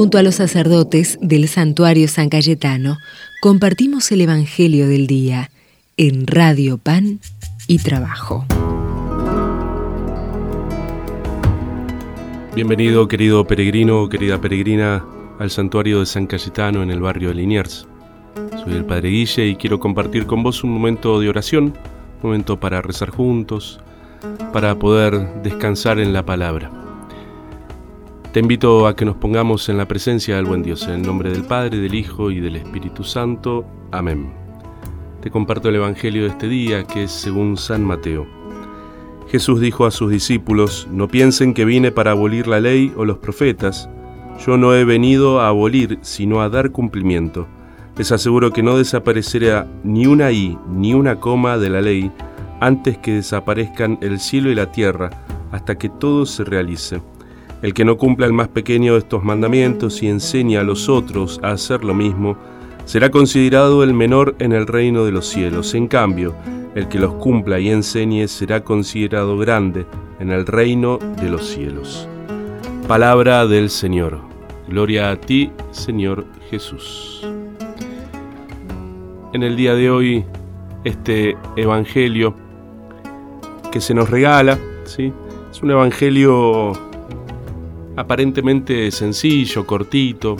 Junto a los sacerdotes del santuario San Cayetano, compartimos el Evangelio del Día en Radio Pan y Trabajo. Bienvenido, querido peregrino, querida peregrina, al santuario de San Cayetano en el barrio de Liniers. Soy el Padre Guille y quiero compartir con vos un momento de oración, un momento para rezar juntos, para poder descansar en la palabra. Te invito a que nos pongamos en la presencia del buen Dios, en el nombre del Padre, del Hijo y del Espíritu Santo. Amén. Te comparto el Evangelio de este día, que es según San Mateo. Jesús dijo a sus discípulos, no piensen que vine para abolir la ley o los profetas, yo no he venido a abolir, sino a dar cumplimiento. Les aseguro que no desaparecerá ni una i ni una coma de la ley antes que desaparezcan el cielo y la tierra, hasta que todo se realice. El que no cumpla el más pequeño de estos mandamientos y enseña a los otros a hacer lo mismo, será considerado el menor en el reino de los cielos. En cambio, el que los cumpla y enseñe será considerado grande en el reino de los cielos. Palabra del Señor. Gloria a ti, Señor Jesús. En el día de hoy, este Evangelio que se nos regala, ¿sí? es un Evangelio aparentemente sencillo, cortito,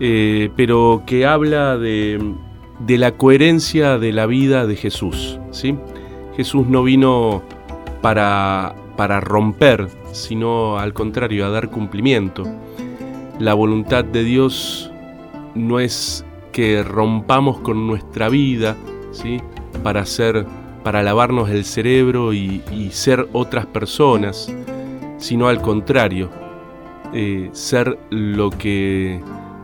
eh, pero que habla de de la coherencia de la vida de Jesús. ¿sí? Jesús no vino para, para romper, sino al contrario, a dar cumplimiento. La voluntad de Dios no es que rompamos con nuestra vida, ¿sí? Para ser, para lavarnos el cerebro y, ser otras personas, sino al contrario, eh, ser lo que,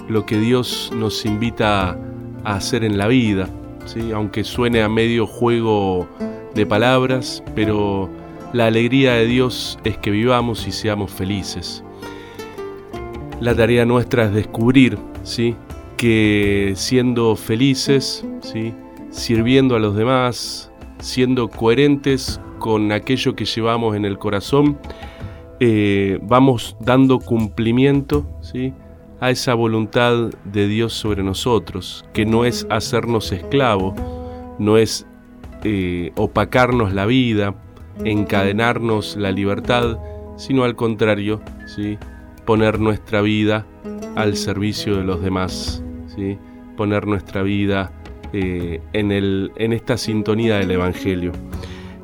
lo que Dios nos invita a hacer en la vida, ¿sí? aunque suene a medio juego de palabras, pero la alegría de Dios es que vivamos y seamos felices. La tarea nuestra es descubrir ¿sí? que siendo felices, ¿sí? sirviendo a los demás, siendo coherentes con aquello que llevamos en el corazón, eh, vamos dando cumplimiento ¿sí? a esa voluntad de Dios sobre nosotros, que no es hacernos esclavos, no es eh, opacarnos la vida, encadenarnos la libertad, sino al contrario, ¿sí? poner nuestra vida al servicio de los demás, ¿sí? poner nuestra vida eh, en, el, en esta sintonía del Evangelio.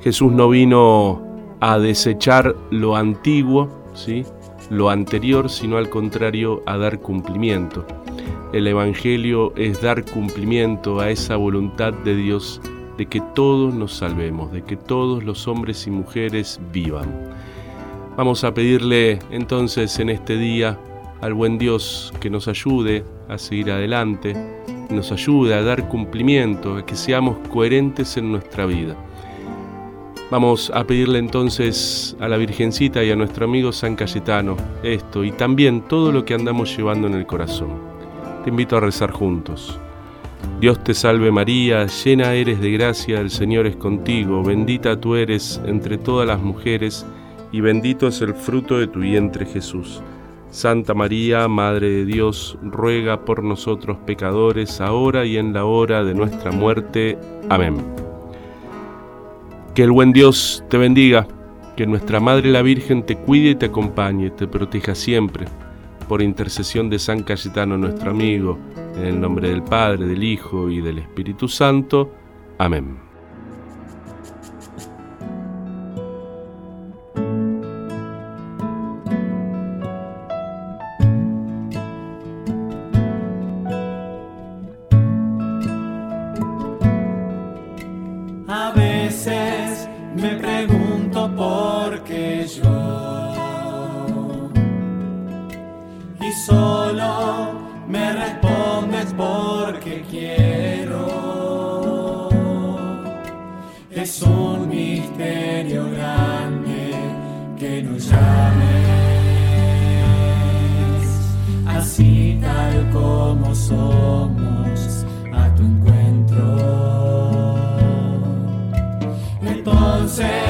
Jesús no vino a desechar lo antiguo, ¿sí? lo anterior, sino al contrario a dar cumplimiento. El Evangelio es dar cumplimiento a esa voluntad de Dios de que todos nos salvemos, de que todos los hombres y mujeres vivan. Vamos a pedirle entonces en este día al buen Dios que nos ayude a seguir adelante, nos ayude a dar cumplimiento, a que seamos coherentes en nuestra vida. Vamos a pedirle entonces a la Virgencita y a nuestro amigo San Cayetano esto y también todo lo que andamos llevando en el corazón. Te invito a rezar juntos. Dios te salve María, llena eres de gracia, el Señor es contigo, bendita tú eres entre todas las mujeres y bendito es el fruto de tu vientre Jesús. Santa María, Madre de Dios, ruega por nosotros pecadores, ahora y en la hora de nuestra muerte. Amén. Que el buen Dios te bendiga, que nuestra Madre la Virgen te cuide y te acompañe, te proteja siempre. Por intercesión de San Cayetano, nuestro amigo, en el nombre del Padre, del Hijo y del Espíritu Santo. Amén. Es un misterio grande que nos llames así tal como somos a tu encuentro. Entonces